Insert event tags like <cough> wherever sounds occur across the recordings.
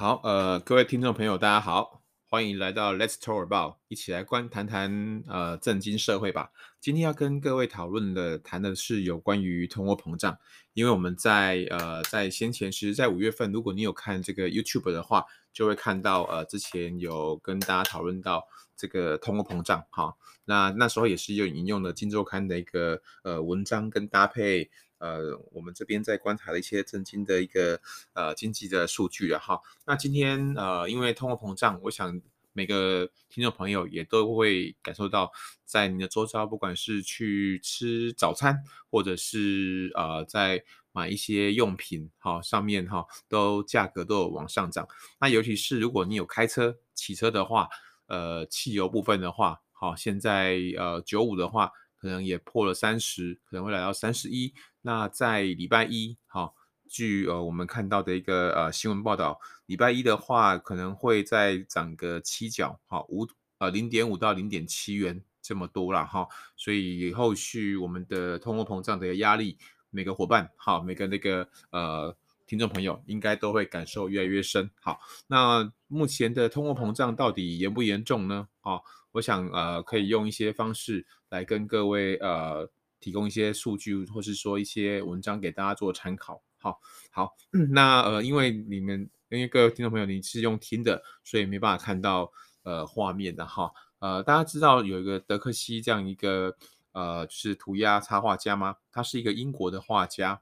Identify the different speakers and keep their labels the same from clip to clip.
Speaker 1: 好，呃，各位听众朋友，大家好，欢迎来到 Let's Talk About，一起来观谈谈呃政经社会吧。今天要跟各位讨论的谈的是有关于通货膨胀，因为我们在呃在先前，其实，在五月份，如果你有看这个 YouTube 的话，就会看到呃之前有跟大家讨论到这个通货膨胀，哈，那那时候也是有引用了《金周刊》的一个呃文章跟搭配。呃，我们这边在观察的一些政经的一个呃经济的数据了哈。那今天呃，因为通货膨胀，我想每个听众朋友也都会感受到，在你的周遭，不管是去吃早餐，或者是呃在买一些用品，哈，上面哈都价格都有往上涨。那尤其是如果你有开车、骑车的话，呃，汽油部分的话，好，现在呃九五的话。可能也破了三十，可能会来到三十一。那在礼拜一，好，据呃我们看到的一个呃新闻报道，礼拜一的话可能会再涨个七角，好五呃零点五到零点七元这么多了哈。所以后续我们的通货膨胀的压力，每个伙伴好，每个那个呃听众朋友应该都会感受越来越深。好，那目前的通货膨胀到底严不严重呢？好。我想呃，可以用一些方式来跟各位呃提供一些数据，或是说一些文章给大家做参考。好，好，<clears throat> 那呃，因为你们因为各位听众朋友你是用听的，所以没办法看到呃画面的哈。呃，大家知道有一个德克西这样一个呃就是涂鸦插画家吗？他是一个英国的画家。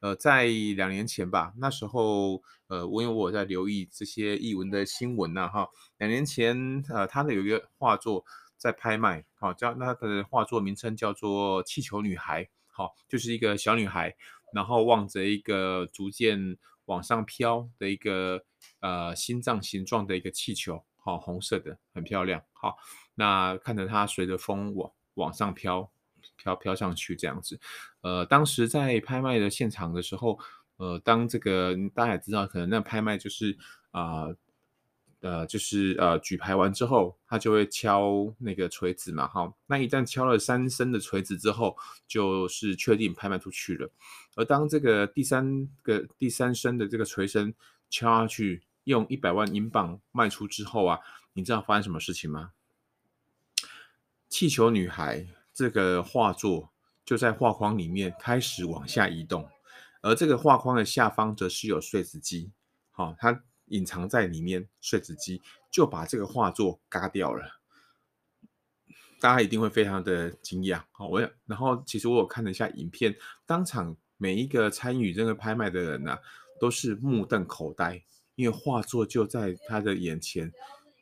Speaker 1: 呃，在两年前吧，那时候，呃，我因为我在留意这些艺文的新闻呐，哈，两年前，呃，他的有一个画作在拍卖，好，叫那他的画作名称叫做《气球女孩》，好，就是一个小女孩，然后望着一个逐渐往上飘的一个呃心脏形状的一个气球，好，红色的，很漂亮，好，那看着它随着风往往上飘。飘飘上去这样子，呃，当时在拍卖的现场的时候，呃，当这个大家也知道，可能那拍卖就是啊，呃，就是呃举牌完之后，他就会敲那个锤子嘛，哈，那一旦敲了三声的锤子之后，就是确定拍卖出去了。而当这个第三个第三声的这个锤声敲下去，用一百万英镑卖出之后啊，你知道发生什么事情吗？气球女孩。这个画作就在画框里面开始往下移动，而这个画框的下方则是有碎纸机，好，它隐藏在里面，碎纸机就把这个画作嘎掉了。大家一定会非常的惊讶，好，我然后其实我有看了一下影片，当场每一个参与这个拍卖的人呢、都是目瞪口呆，因为画作就在他的眼前。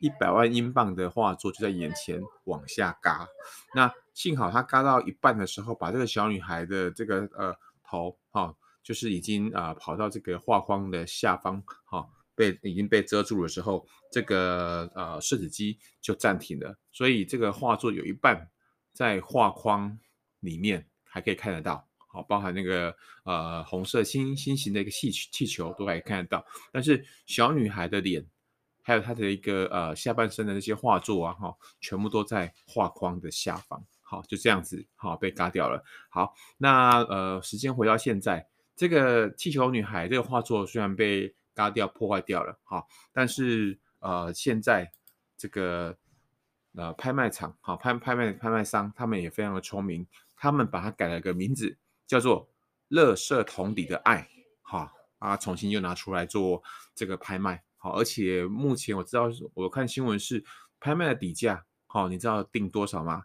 Speaker 1: 一百万英镑的画作就在眼前往下嘎，那幸好他嘎到一半的时候，把这个小女孩的这个呃头哈、就是已经啊、呃、跑到这个画框的下方哈、被已经被遮住的时候，这个呃碎纸机就暂停了，所以这个画作有一半在画框里面还可以看得到，好，包含那个呃红色心心形的一个气气球都还可以看得到，但是小女孩的脸。还有她的一个呃下半身的那些画作啊，哈，全部都在画框的下方，好，就这样子，好，被嘎掉了。好，那呃时间回到现在，这个气球女孩这个画作虽然被嘎掉破坏掉了，好，但是呃现在这个呃拍卖场，好拍拍卖拍卖商他们也非常的聪明，他们把它改了个名字，叫做“乐色桶底的爱”，好啊，重新又拿出来做这个拍卖。好，而且目前我知道，我看新闻是拍卖的底价，好，你知道定多少吗？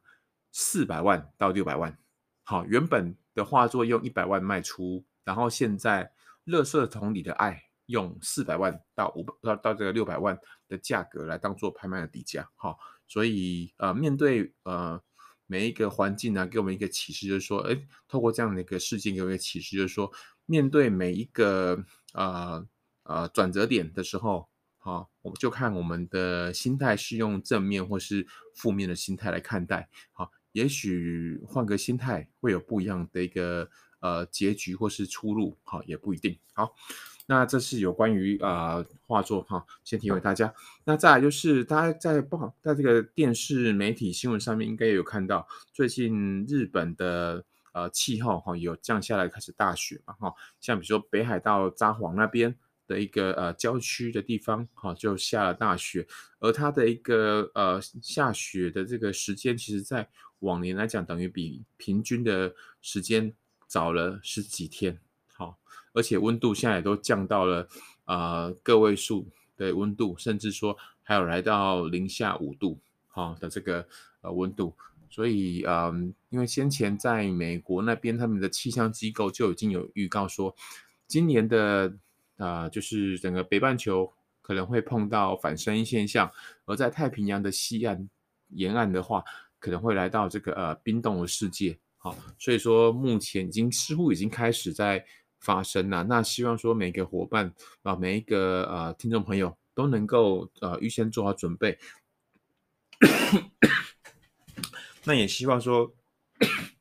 Speaker 1: 四百万到六百万。好，原本的画作用一百万卖出，然后现在垃圾桶里的爱用四百万到五百到到这个六百万的价格来当做拍卖的底价。好，所以呃，面对呃每一个环境呢，给我们一个启示，就是说，哎，透过这样的一个事件给我们一个启示，就是说，面对每一个呃。呃，转折点的时候，好，我们就看我们的心态是用正面或是负面的心态来看待。好，也许换个心态会有不一样的一个呃结局或是出路，哈，也不一定。好，那这是有关于啊、呃、画作哈，先提给大家。那再来就是大家在不好在这个电视媒体新闻上面应该也有看到，最近日本的呃气候哈有降下来开始大雪嘛哈，像比如说北海道札幌那边。的一个呃郊区的地方，哈、就下了大雪，而它的一个呃下雪的这个时间，其实在往年来讲，等于比平均的时间早了十几天，好、哦，而且温度现在也都降到了呃个位数的温度，甚至说还有来到零下五度，好、哦、的这个呃温度，所以嗯、因为先前在美国那边，他们的气象机构就已经有预告说，今年的。啊、就是整个北半球可能会碰到反声音现象，而在太平洋的西岸沿岸的话，可能会来到这个呃冰冻的世界。好、所以说目前已经似乎已经开始在发生了。那希望说每个伙伴啊、每一个呃听众朋友都能够呃预先做好准备。那也希望说。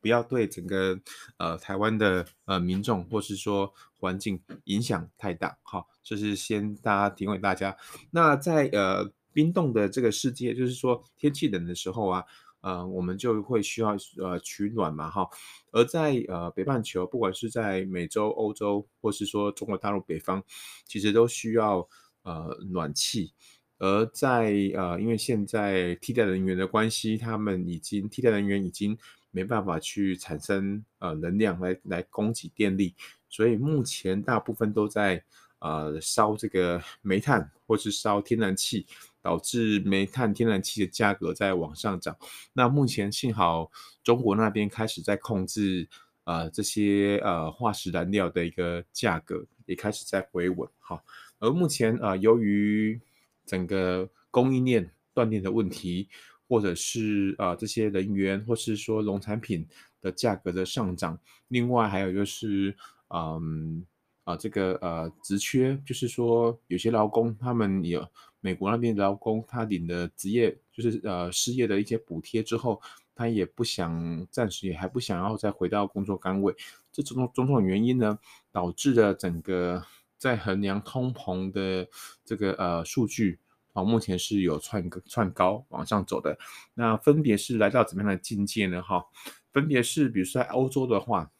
Speaker 1: 不要对整个呃台湾的呃民众或是说环境影响太大，好，这是先大家提供给大家。那在呃冰冻的这个世界，就是说天气冷的时候啊，呃我们就会需要呃取暖嘛，哈。而在呃北半球，不管是在美洲、欧洲，或是说中国大陆北方，其实都需要呃暖气。而在呃因为现在替代能源的关系，他们已经替代能源已经。没办法去产生呃能量来来供给电力，所以目前大部分都在呃烧这个煤炭或是烧天然气，导致煤炭、天然气的价格在往上涨。那目前幸好中国那边开始在控制呃这些呃化石燃料的一个价格，也开始在回稳。好，而目前呃由于整个供应链断裂的问题。或者是呃这些人员，或是说农产品的价格的上涨，另外还有就是嗯啊、这个呃职缺，就是说有些劳工他们有美国那边劳工，他领的职业就是呃失业的一些补贴之后，他也不想暂时也还不想要再回到工作岗位，这种种种原因呢，导致了整个在衡量通膨的这个呃数据。啊，目前是有窜窜高往上走的，那分别是来到怎么样的境界呢？哈，分别是，比如说在欧洲的话，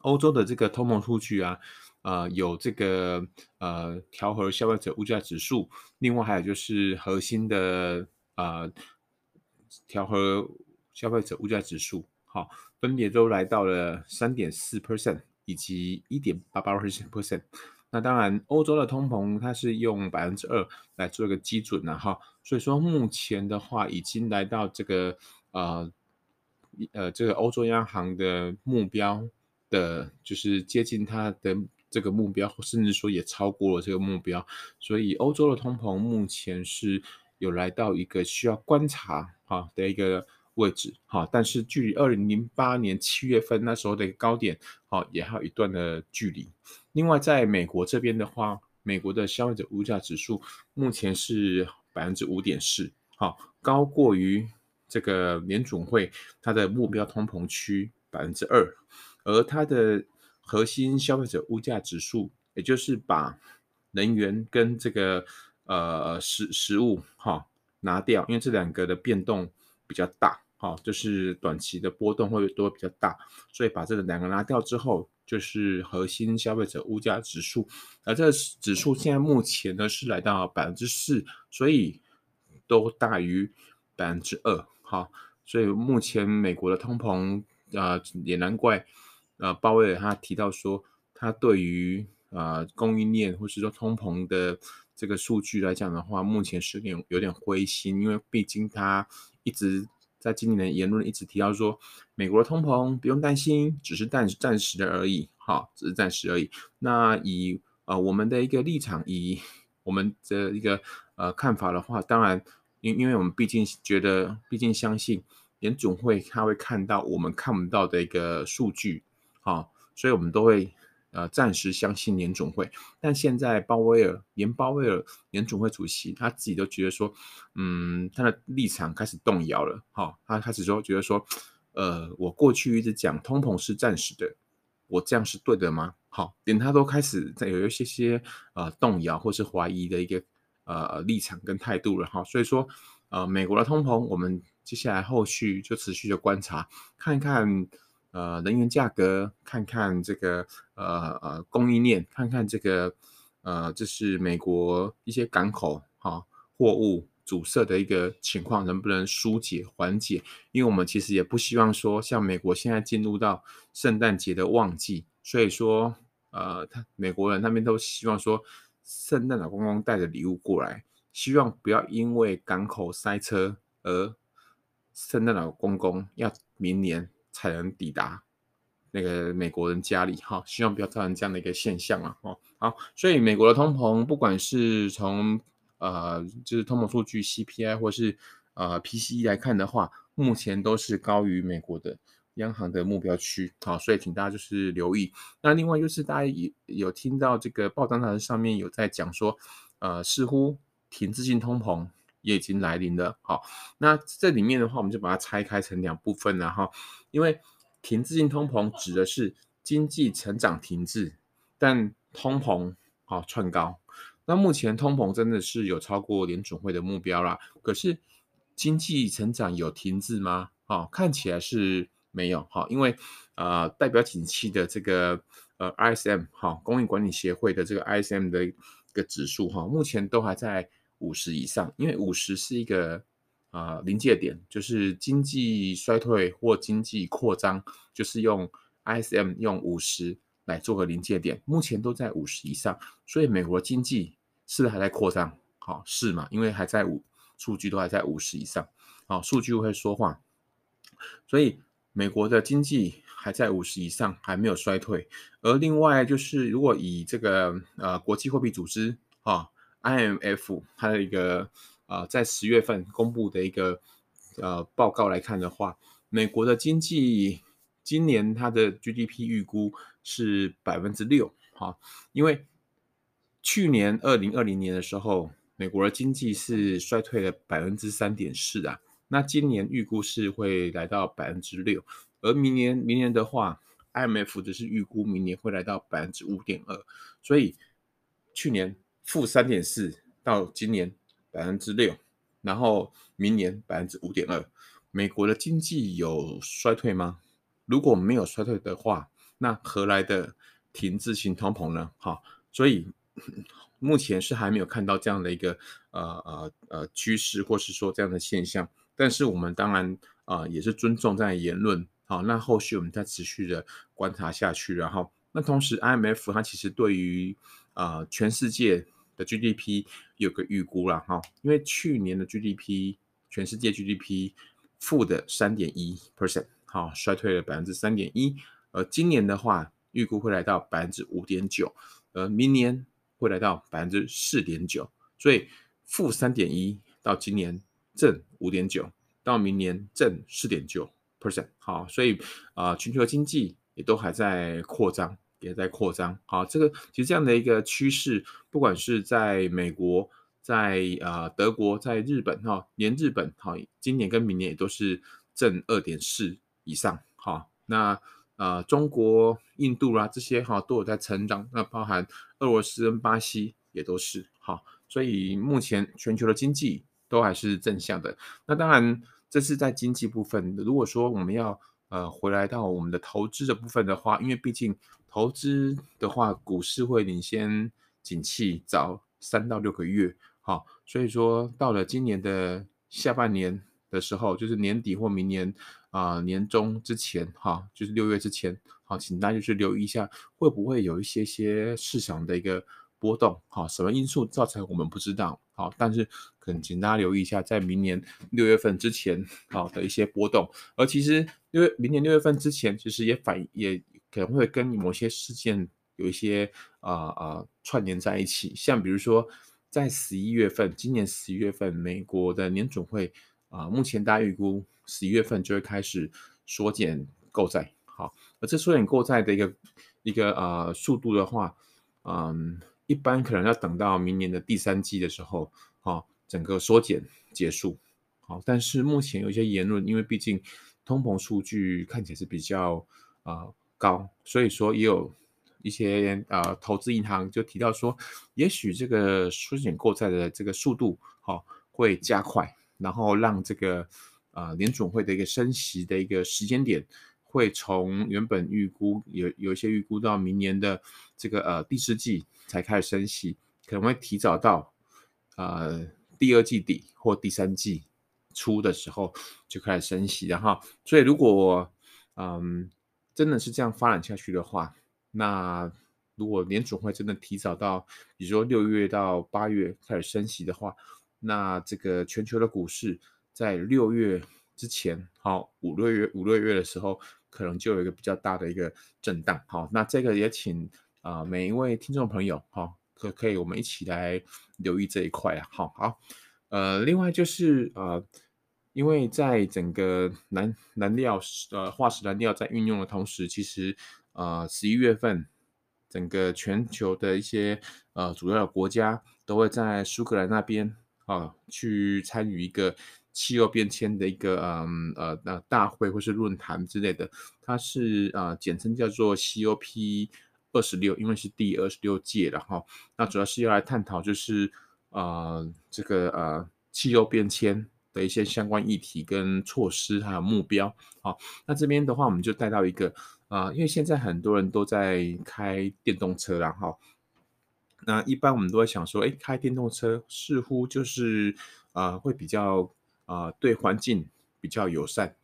Speaker 1: 欧洲的这个通膨数据啊，呃，有这个呃调和消费者物价指数，另外还有就是核心的呃调和消费者物价指数，好，分别都来到了三点四 percent 以及一点八八 percent。那当然，欧洲的通膨它是用百分之二来做一个基准的哈，所以说目前的话已经来到这个呃呃这个欧洲央行的目标的，就是接近它的这个目标，甚至说也超过了这个目标，所以欧洲的通膨目前是有来到一个需要观察啊的一个位置哈，但是距离二零零八年七月份那时候的一个高点，好也还有一段的距离。另外，在美国这边的话，美国的消费者物价指数目前是百分之五点四，好，高过于这个联总会它的目标通膨区百分之二，而它的核心消费者物价指数，也就是把能源跟这个呃食食物哈拿掉，因为这两个的变动比较大，哈，就是短期的波动会多比较大，所以把这个两个拿掉之后。就是核心消费者物价指数，而这个指数现在目前呢是来到百分之四，所以都大于百分之二。好，所以目前美国的通膨啊、也难怪呃，鲍威尔他提到说，他对于、呃、供应链或是说通膨的这个数据来讲的话，目前是有点有点灰心，因为毕竟他一直。在今年的言论一直提到说，美国的通膨不用担心，只是暂暂时的而已，哈，只是暂时而已。那以呃我们的一个立场，以我们的一个呃看法的话，当然，因因为我们毕竟觉得，毕竟相信联总会他会看到我们看不到的一个数据，好，所以我们都会。呃，暂时相信联总会，但现在鲍威尔连鲍威尔联总会主席他自己都觉得说，嗯，他的立场开始动摇了。好、哦，他开始说觉得说，呃，我过去一直讲通膨是暂时的，我这样是对的吗？好、连他都开始在有一些些呃动摇或是怀疑的一个呃立场跟态度了。哈、所以说呃，美国的通膨，我们接下来后续就持续的观察，看一看。呃，能源价格，看看这个呃呃供应链，看看这个呃，这是美国一些港口哈货物阻塞的一个情况能不能疏解缓解？因为我们其实也不希望说，像美国现在进入到圣诞节的旺季，所以说呃，他美国人那边都希望说，圣诞老公公带着礼物过来，希望不要因为港口塞车而圣诞老公公要明年才能抵达。那个美国人家里哈，希望不要造成这样的一个现象啊，哦，好，所以美国的通膨，不管是从呃就是通膨数据 CPI 或是呃 PCE 来看的话，目前都是高于美国的央行的目标区，好，所以请大家就是留意。那另外就是大家有有听到这个报章上面有在讲说，呃，似乎停滞性通膨也已经来临了，好，那这里面的话，我们就把它拆开成两部分了哈，因为。停滞性通膨指的是经济成长停滞，但通膨啊窜高。那目前通膨真的是有超过联准会的目标啦。可是经济成长有停滞吗？啊，看起来是没有哈，因为呃代表景气的这个呃 ISM 哈，供应管理协会的这个 ISM 的一个指数哈，目前都还在五十以上，因为五十是一个。啊、呃，临界点就是经济衰退或经济扩张，就是用 ISM 用五十来做个临界点，目前都在五十以上，所以美国经济是不是还在扩张？好、哦，是嘛？因为还在五，数据都还在五十以上，好、哦，数据会说话，所以美国的经济还在五十以上，还没有衰退。而另外就是，如果以这个呃国际货币组织啊、IMF 它的一个。啊、呃，在十月份公布的一个呃报告来看的话，美国的经济今年它的 GDP 预估是百分之六，哈，因为去年二零二零年的时候，美国的经济是衰退了百分之三点四啊，那今年预估是会来到百分之六，而明年明年的话，IMF 只是预估明年会来到百分之五点二，所以去年负三点四到今年。百分之六，然后明年百分之五点二，美国的经济有衰退吗？如果没有衰退的话，那何来的停滞性通膨呢？哈，所以 <clears throat> 目前是还没有看到这样的一个呃呃呃趋势，或是说这样的现象。但是我们当然啊、也是尊重这样的言论，好，那后续我们再持续的观察下去。然后，那同时 IMF 它其实对于啊、全世界。的 GDP 有个预估了哈，因为去年的 GDP 全世界 GDP 负的三点一 percent，好，衰退了百分之三点一，而今年的话预估会来到百分之五点九，而明年会来到百分之四点九，所以负三点一到今年正五点九，到明年正四点九 percent，好，所以啊、全球经济也都还在扩张。也在扩张，好，这个其实这样的一个趋势，不管是在美国、在啊、德国、在日本哈，连日本哈，今年跟明年也都是正二点四以上，哈，那啊、呃、中国、印度啦这些哈都有在成长，那包含俄罗斯跟巴西也都是，哈，所以目前全球的经济都还是正向的。那当然这是在经济部分，如果说我们要呃回来到我们的投资的部分的话，因为毕竟。投资的话，股市会领先景气早三到六个月，好，所以说到了今年的下半年的时候，就是年底或明年啊、年中之前，哈，就是六月之前，好，请大家就是留意一下，会不会有一些些市场的一个波动，好，什么因素造成我们不知道，好，但是可能请大家留意一下，在明年六月份之前，好的一些波动，而其实因为明年六月份之前，其实也反也。可能会跟某些事件有一些啊啊、串联在一起，像比如说在十一月份，今年十一月份，美国的年准会啊、目前大家预估十一月份就会开始缩减购债，好，而这缩减购债的一个一个啊、呃、速度的话，嗯，一般可能要等到明年的第三季的时候，好，整个缩减结束，好，但是目前有一些言论，因为毕竟通膨数据看起来是比较啊。呃高，所以说也有一些呃投资银行就提到说，也许这个缩减购债的这个速度、哦、会加快，然后让这个呃联准会的一个升息的一个时间点会从原本预估有有一些预估到明年的这个呃第四季才开始升息，可能会提早到呃第二季底或第三季初的时候就开始升息，然后所以如果嗯真的是这样发展下去的话，那如果联准会真的提早到比如说六月到八月开始升息的话，那这个全球的股市在六月之前，好五六月五六月的时候。可能就有一个比较大的一个震荡，好，那这个也请啊、每一位听众朋友，哈，可可以我们一起来留意这一块啊，好好，呃，另外就是呃，因为在整个燃燃料呃化石燃料在运用的同时，其实呃十一月份整个全球的一些呃主要的国家都会在苏格兰那边啊去参与一个。气候变迁的一个嗯呃呃大会或是论坛之类的，它是啊、呃、简称叫做 COP 二十六，因为是第二十六届了哈。那主要是要来探讨就是啊、这个呃气候变迁的一些相关议题跟措施还有目标。好，那这边的话我们就带到一个啊、因为现在很多人都在开电动车了哈。那一般我们都会想说，哎，开电动车似乎就是啊、会比较。啊、对环境比较友善，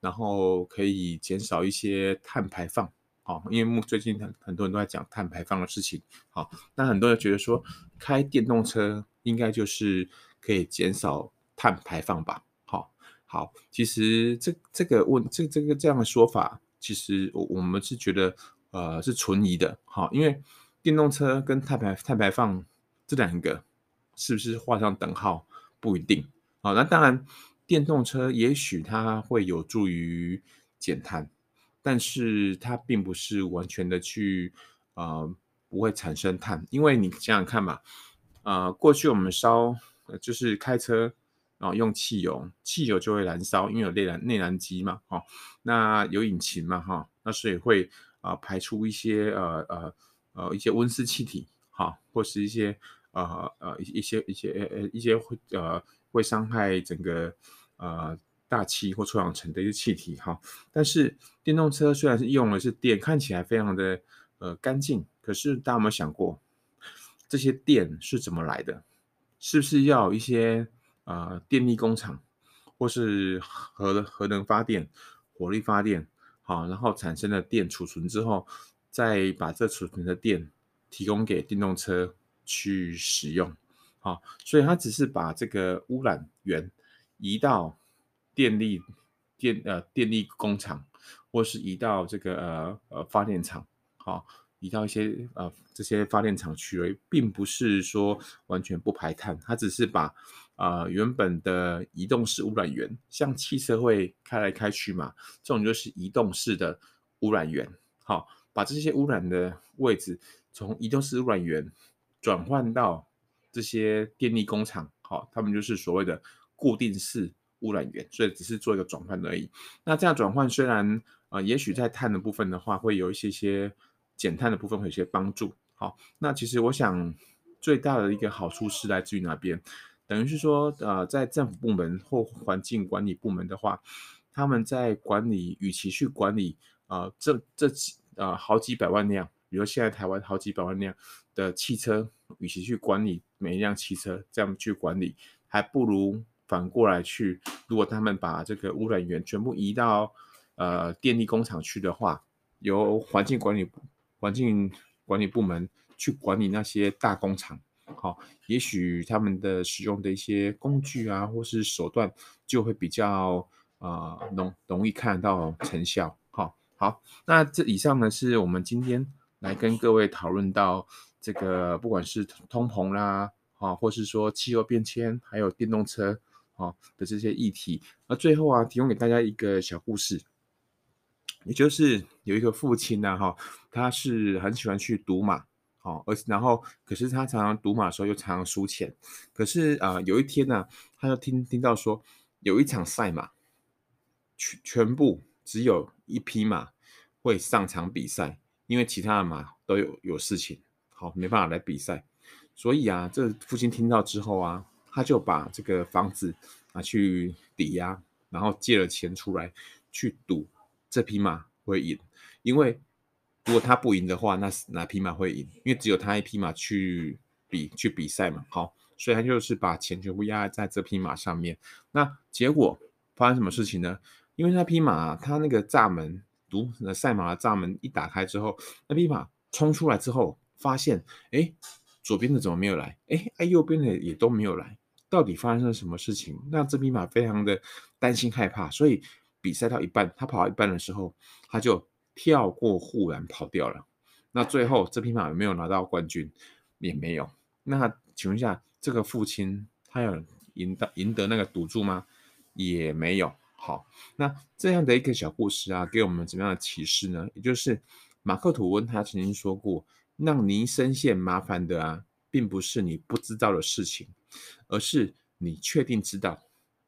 Speaker 1: 然后可以减少一些碳排放。好、哦，因为最近很很多人都在讲碳排放的事情。好、哦，那很多人觉得说开电动车应该就是可以减少碳排放吧？好、哦，好，其实这这个问这这个这样的说法，其实我我们是觉得呃是存疑的。好、哦，因为电动车跟碳排碳排放这两个是不是画上等号，不一定。好，那当然，电动车也许它会有助于减碳，但是它并不是完全的去呃不会产生碳，因为你想想看嘛，呃，过去我们烧就是开车然后用汽油，汽油就会燃烧，因为有内燃内燃机嘛，哈、那有引擎嘛，哈、那所以会啊、排出一些呃呃呃一些温室气体，哈、或是一些呃呃一些一些呃一些呃。会伤害整个呃大气或臭氧层的一些气体哈，但是电动车虽然是用的是电，看起来非常的呃干净，可是大家有没有想过这些电是怎么来的？是不是要一些呃电力工厂或是核核能发电、火力发电好，然后产生的电储存之后，再把这储存的电提供给电动车去使用？好，所以它只是把这个污染源移到电力电呃电力工厂，或是移到这个呃呃发电厂，好，移到一些呃这些发电厂去而，并不是说完全不排碳，它只是把呃原本的移动式污染源，像汽车会开来开去嘛，这种就是移动式的污染源，好，把这些污染的位置从移动式污染源转换到。这些电力工厂，好，他们就是所谓的固定式污染源，所以只是做一个转换而已。那这样转换虽然、呃，也许在碳的部分的话，会有一些些减碳的部分会有些帮助。好，那其实我想最大的一个好处是来自于哪边？等于是说，呃，在政府部门或环境管理部门的话，他们在管理，与其去管理、呃，这这几、呃、好几百万辆。比如现在台湾好几百万辆的汽车，与其去管理每一辆汽车这样去管理，还不如反过来去，如果他们把这个污染源全部移到呃电力工厂去的话，由环境管理环境管理部门去管理那些大工厂，好，也许他们的使用的一些工具啊，或是手段就会比较啊容容易看得到成效。好，好，那这以上呢是我们今天。来跟各位讨论到这个，不管是通膨啦，啊，或是说气候变迁，还有电动车啊的这些议题。那最后啊，提供给大家一个小故事，也就是有一个父亲呢，哈，他是很喜欢去赌马，哦，而然后可是他常常赌马的时候又常常输钱。可是啊，有一天呢，他就听听到说有一场赛马，全全部只有一匹马会上场比赛。因为其他的马都有有事情，好，没办法来比赛，所以啊，这父亲听到之后啊，他就把这个房子拿去抵押，然后借了钱出来去赌这匹马会赢，因为如果他不赢的话，那哪匹马会赢？因为只有他一匹马去比去比赛嘛，好，所以他就是把钱全部压在这匹马上面。那结果发生什么事情呢？因为那匹马，它那个栅门，那赛马的栅门一打开之后，那匹马冲出来之后，发现，哎，左边的怎么没有来？哎，哎，右边的也都没有来，到底发生了什么事情？那这匹马非常的担心害怕，所以比赛到一半，他跑到一半的时候，他就跳过护栏跑掉了。那最后这匹马有没有拿到冠军？也没有。那请问一下，这个父亲他有赢得赢得那个赌注吗？也没有。好，那这样的一个小故事啊，给我们怎么样的启示呢？也就是马克吐温他曾经说过，让你深陷麻烦的啊，并不是你不知道的事情，而是你确定知道，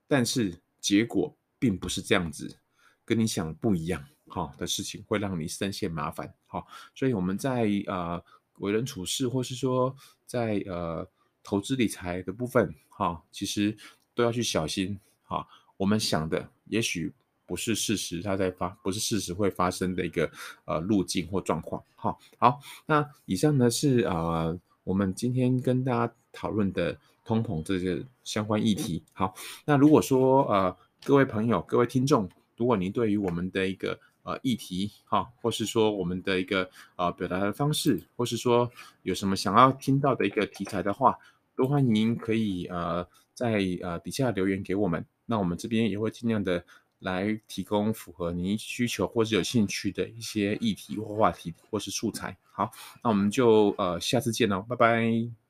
Speaker 1: 但是结果并不是这样子，跟你想的不一样，哈的事情会让你深陷麻烦。好，所以我们在呃为人处事，或是说在呃投资理财的部分，哈，其实都要去小心，哈。我们想的也许不是事实，它在发不是事实会发生的一个呃路径或状况。好，好，那以上呢是呃我们今天跟大家讨论的通膨这个相关议题。好，那如果说呃各位朋友、各位听众，如果您对于我们的一个呃议题哈，或是说我们的一个呃表达的方式，或是说有什么想要听到的一个题材的话，都欢迎可以呃在呃底下留言给我们。那我们这边也会尽量的来提供符合您需求或是有兴趣的一些议题或话题或是素材。好，那我们就呃下次见喽，拜拜。